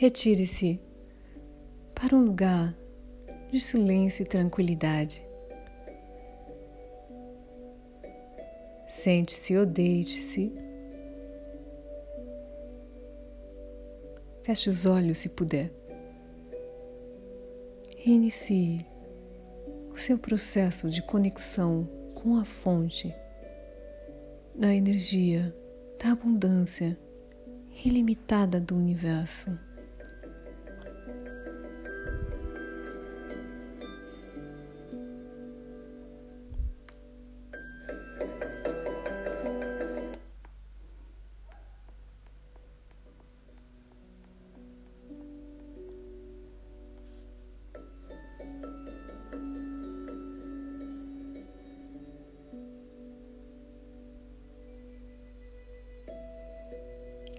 retire-se para um lugar de silêncio e tranquilidade. Sente-se ou deite-se. Feche os olhos se puder. Reinicie o seu processo de conexão com a fonte da energia, da abundância ilimitada do universo.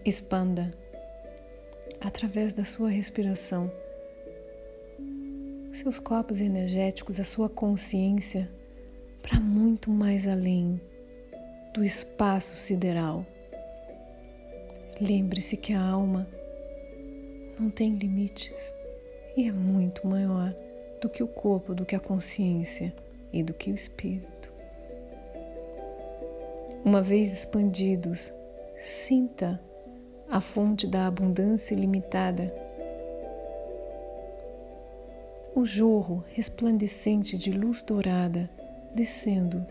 Expanda através da sua respiração seus corpos energéticos, a sua consciência para muito mais além do espaço sideral. Lembre-se que a alma não tem limites e é muito maior do que o corpo, do que a consciência e do que o espírito. Uma vez expandidos, sinta a fonte da abundância ilimitada. O jorro resplandecente de luz dourada descendo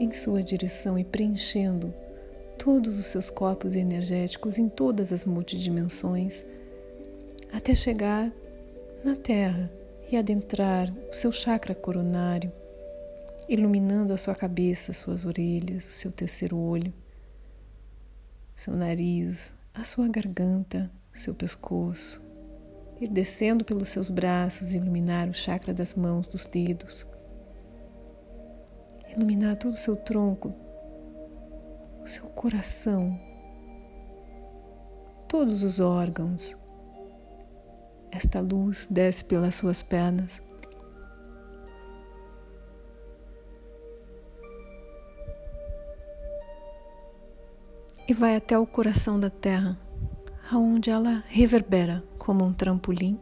em sua direção e preenchendo todos os seus corpos energéticos em todas as multidimensões, até chegar na Terra e adentrar o seu chakra coronário, iluminando a sua cabeça, suas orelhas, o seu terceiro olho, seu nariz, a sua garganta, seu pescoço, ir descendo pelos seus braços, iluminar o chakra das mãos, dos dedos, iluminar todo o seu tronco, o seu coração, todos os órgãos. Esta luz desce pelas suas pernas. E vai até o coração da terra, aonde ela reverbera como um trampolim,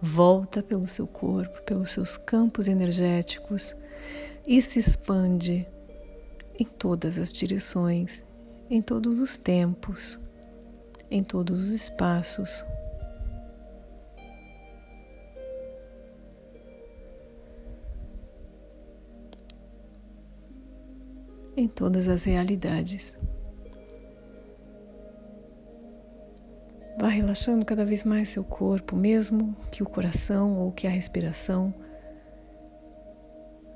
volta pelo seu corpo, pelos seus campos energéticos e se expande em todas as direções, em todos os tempos, em todos os espaços. Em todas as realidades. Vá relaxando cada vez mais seu corpo, mesmo que o coração ou que a respiração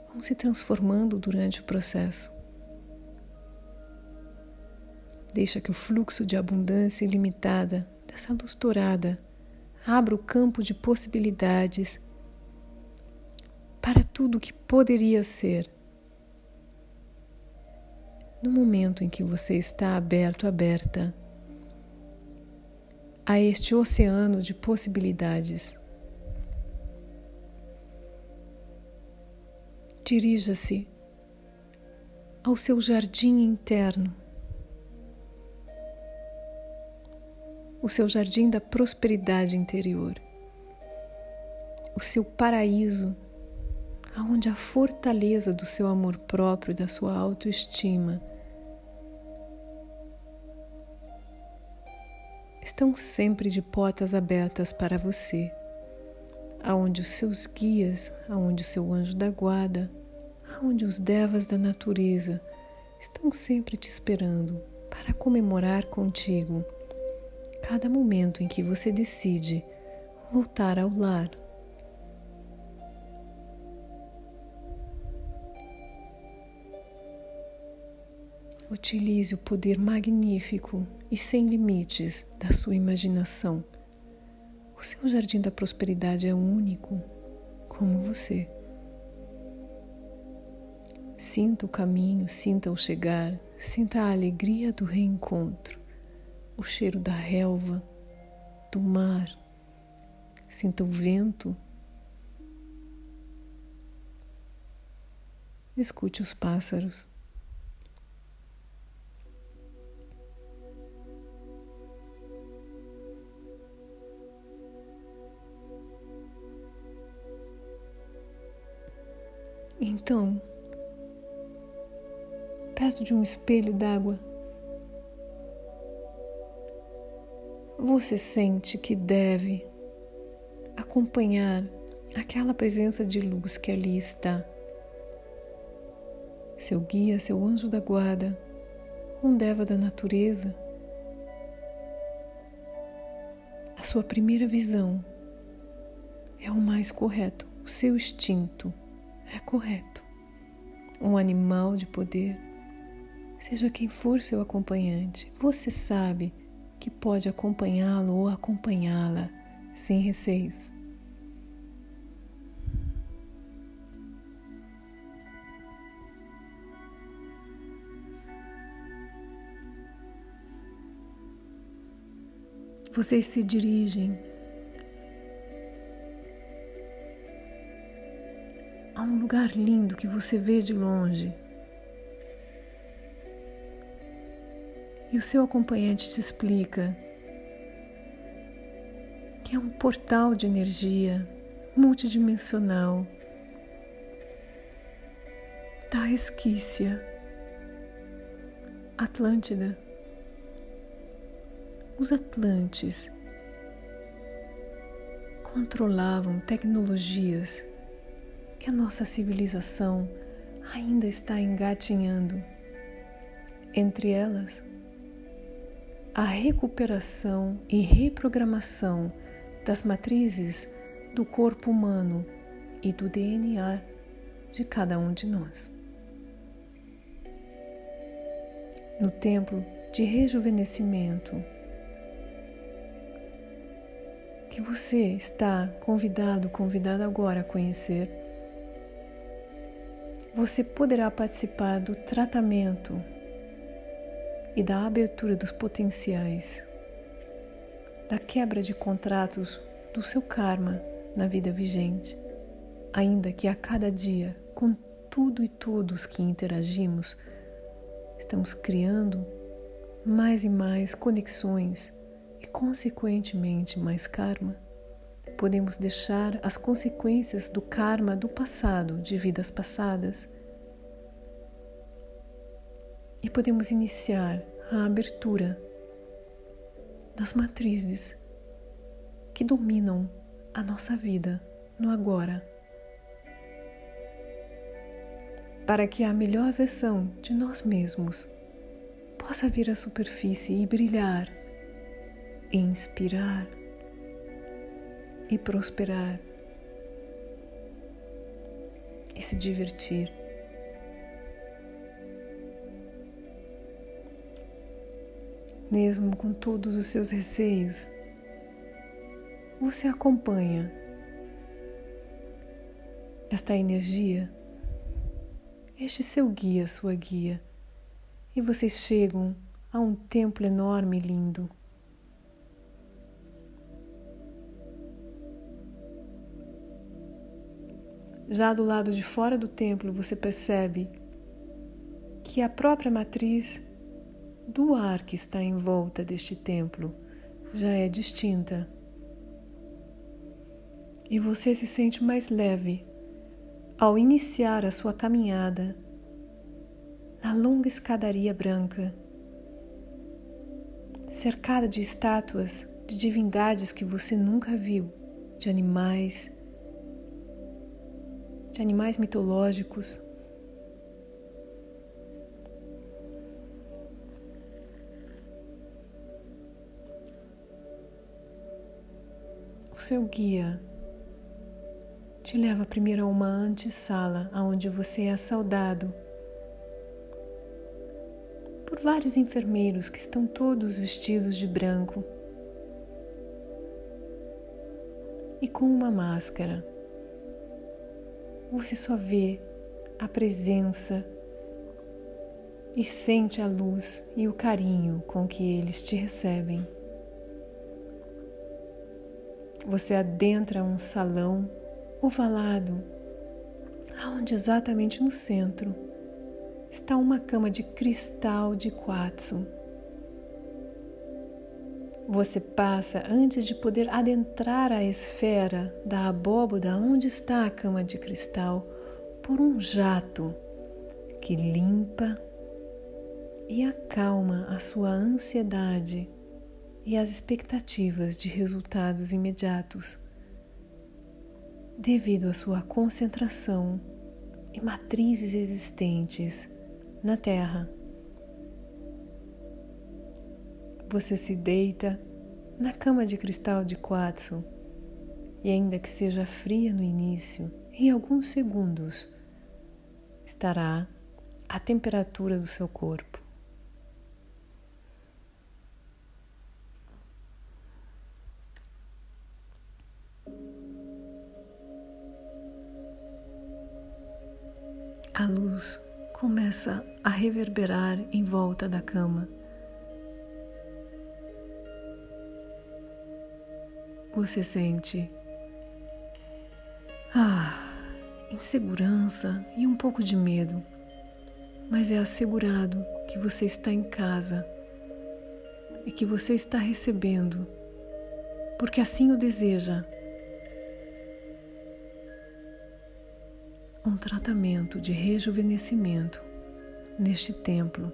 vão se transformando durante o processo. Deixa que o fluxo de abundância ilimitada dessa luz dourada abra o campo de possibilidades para tudo o que poderia ser. No momento em que você está aberto, aberta a este oceano de possibilidades. Dirija-se ao seu jardim interno, o seu jardim da prosperidade interior, o seu paraíso, aonde a fortaleza do seu amor próprio da sua autoestima estão sempre de portas abertas para você, aonde os seus guias, aonde o seu anjo da guarda, aonde os devas da natureza estão sempre te esperando para comemorar contigo cada momento em que você decide voltar ao lar. Utilize o poder magnífico e sem limites da sua imaginação. O seu jardim da prosperidade é único, como você. Sinta o caminho, sinta o chegar, sinta a alegria do reencontro, o cheiro da relva, do mar, sinta o vento. Escute os pássaros. Então, perto de um espelho d'água, você sente que deve acompanhar aquela presença de luz que ali está. Seu guia, seu anjo da guarda, um deva da natureza. A sua primeira visão é o mais correto, o seu instinto é correto. Um animal de poder, seja quem for seu acompanhante, você sabe que pode acompanhá-lo ou acompanhá-la sem receios. Vocês se dirigem lugar lindo que você vê de longe. E o seu acompanhante te explica que é um portal de energia multidimensional da resquícia Atlântida. Os Atlantes controlavam tecnologias que a nossa civilização ainda está engatinhando. Entre elas, a recuperação e reprogramação das matrizes do corpo humano e do DNA de cada um de nós. No templo de rejuvenescimento, que você está convidado, convidada agora a conhecer, você poderá participar do tratamento e da abertura dos potenciais, da quebra de contratos do seu karma na vida vigente, ainda que a cada dia, com tudo e todos que interagimos, estamos criando mais e mais conexões e, consequentemente, mais karma. Podemos deixar as consequências do karma do passado, de vidas passadas, e podemos iniciar a abertura das matrizes que dominam a nossa vida no agora. Para que a melhor versão de nós mesmos possa vir à superfície e brilhar, e inspirar e prosperar e se divertir. mesmo com todos os seus receios, você acompanha esta energia, este seu guia, sua guia, e vocês chegam a um templo enorme e lindo. Já do lado de fora do templo, você percebe que a própria matriz do ar que está em volta deste templo já é distinta. E você se sente mais leve ao iniciar a sua caminhada na longa escadaria branca, cercada de estátuas de divindades que você nunca viu, de animais, de animais mitológicos. seu guia te leva primeiro a uma antessala, onde você é saudado por vários enfermeiros que estão todos vestidos de branco e com uma máscara. Você só vê a presença e sente a luz e o carinho com que eles te recebem. Você adentra um salão ovalado, aonde exatamente no centro está uma cama de cristal de quartzo. Você passa antes de poder adentrar a esfera da abóboda onde está a cama de cristal por um jato que limpa e acalma a sua ansiedade e as expectativas de resultados imediatos, devido à sua concentração e matrizes existentes na Terra. Você se deita na cama de cristal de quartzo e, ainda que seja fria no início, em alguns segundos estará a temperatura do seu corpo. A luz começa a reverberar em volta da cama. Você sente? Ah, insegurança e um pouco de medo, mas é assegurado que você está em casa e que você está recebendo, porque assim o deseja. Um tratamento de rejuvenescimento neste templo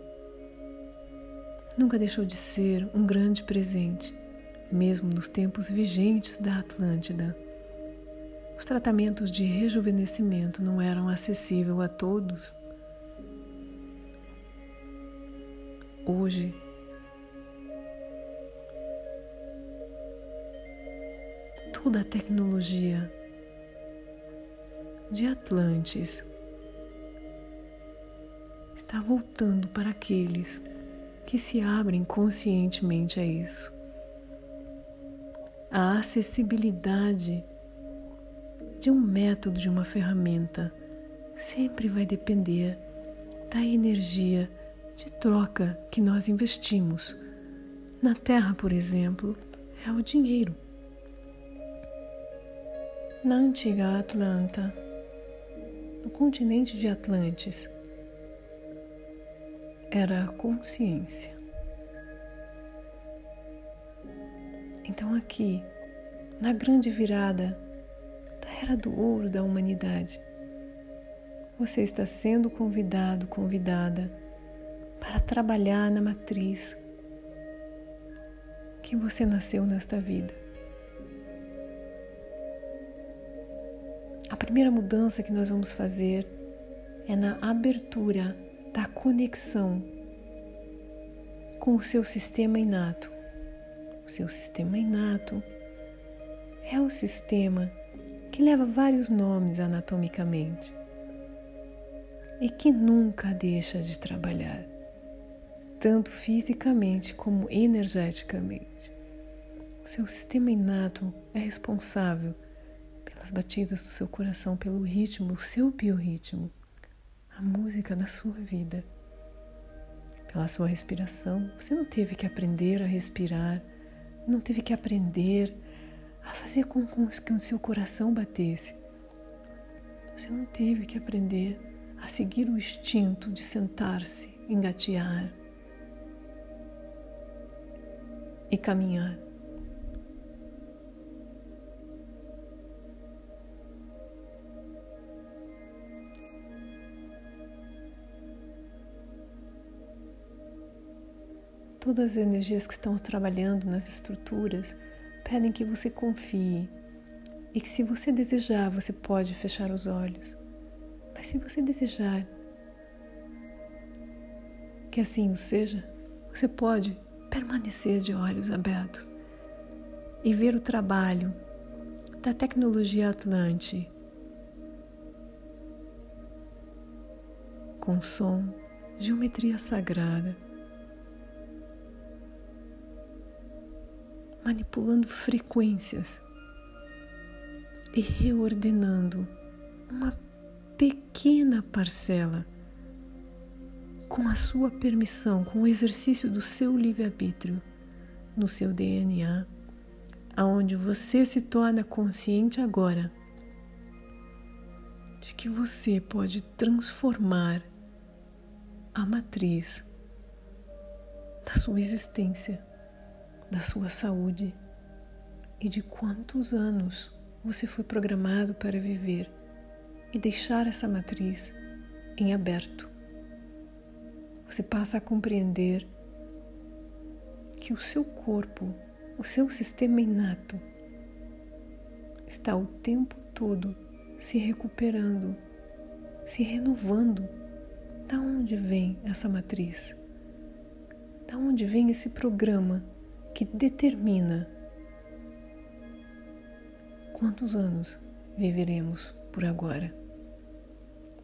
nunca deixou de ser um grande presente, mesmo nos tempos vigentes da Atlântida. Os tratamentos de rejuvenescimento não eram acessíveis a todos. Hoje, toda a tecnologia de Atlantes está voltando para aqueles que se abrem conscientemente a isso. A acessibilidade de um método, de uma ferramenta, sempre vai depender da energia de troca que nós investimos. Na Terra, por exemplo, é o dinheiro. Na antiga Atlanta, no continente de Atlantes, era a consciência. Então, aqui, na grande virada era do ouro da humanidade. Você está sendo convidado, convidada para trabalhar na matriz que você nasceu nesta vida. A primeira mudança que nós vamos fazer é na abertura da conexão com o seu sistema inato. Seu sistema inato é o sistema que leva vários nomes anatomicamente e que nunca deixa de trabalhar, tanto fisicamente como energeticamente. O seu sistema inato é responsável pelas batidas do seu coração, pelo ritmo, o seu biorritmo, a música da sua vida, pela sua respiração. Você não teve que aprender a respirar, não teve que aprender a fazer com que o seu coração batesse. Você não teve que aprender a seguir o instinto de sentar-se, engatear e caminhar. Todas as energias que estão trabalhando nas estruturas pedem que você confie e que, se você desejar, você pode fechar os olhos. Mas se você desejar que assim o seja, você pode permanecer de olhos abertos e ver o trabalho da tecnologia Atlante com som, geometria sagrada manipulando frequências e reordenando uma pequena parcela com a sua permissão, com o exercício do seu livre-arbítrio no seu DNA, aonde você se torna consciente agora de que você pode transformar a matriz da sua existência da sua saúde e de quantos anos você foi programado para viver e deixar essa matriz em aberto. Você passa a compreender que o seu corpo, o seu sistema inato, está o tempo todo se recuperando, se renovando. Da onde vem essa matriz? Da onde vem esse programa que determina quantos anos viveremos por agora?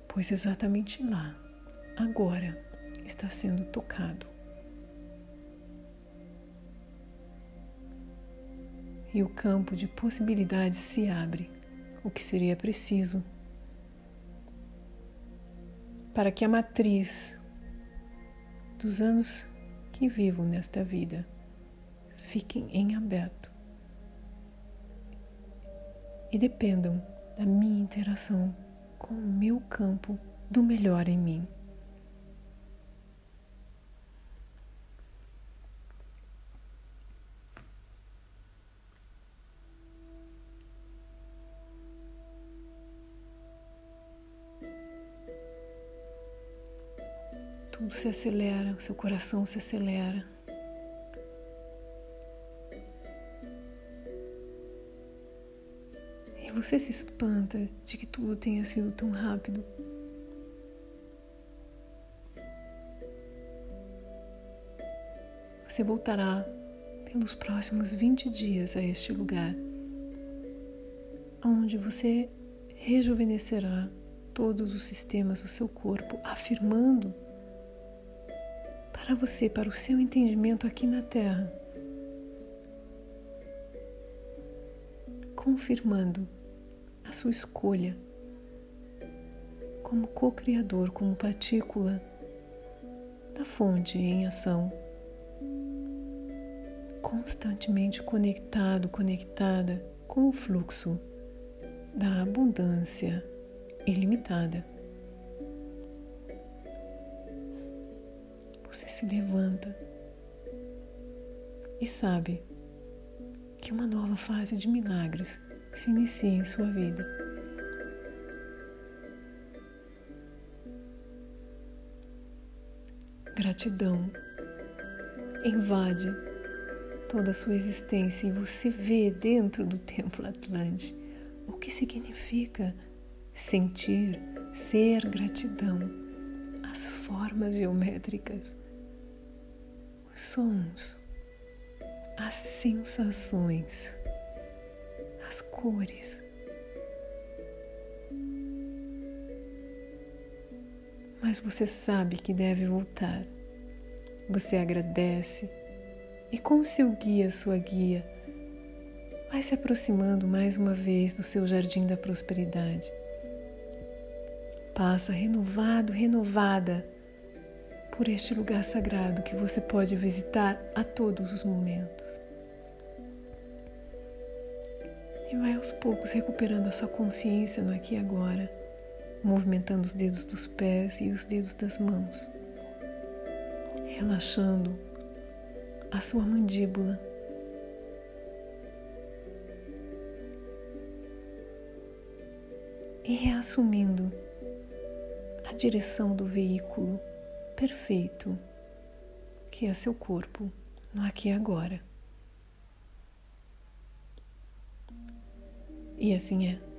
Pois exatamente lá, agora, está sendo tocado. E o campo de possibilidades se abre, o que seria preciso para que a matriz dos anos que vivo nesta vida fiquem em aberto e dependam da minha interação com o meu campo do melhor em mim. tudo se acelera, o seu coração se acelera. Você se espanta de que tudo tenha sido tão rápido. Você voltará pelos próximos 20 dias a este lugar, onde você rejuvenescerá todos os sistemas do seu corpo, afirmando para você, para o seu entendimento aqui na Terra, confirmando a sua escolha como co-criador, como partícula da fonte em ação, constantemente conectado, conectada com o fluxo da abundância ilimitada. você se levanta e sabe que uma nova fase de milagres se inicia em sua vida. Gratidão invade toda a sua existência e você vê dentro do templo Atlante o que significa sentir, ser gratidão, as formas geométricas os sons, as sensações, as cores. Mas você sabe que deve voltar. Você agradece e com seu guia, sua guia, vai se aproximando mais uma vez do seu jardim da prosperidade. Passa renovado, renovada por este lugar sagrado que você pode visitar a todos os momentos. E vai aos poucos recuperando a sua consciência no aqui e agora, movimentando os dedos dos pés e os dedos das mãos, relaxando a sua mandíbula. E reassumindo a direção do veículo perfeito que é seu corpo no aqui e agora. E assim é.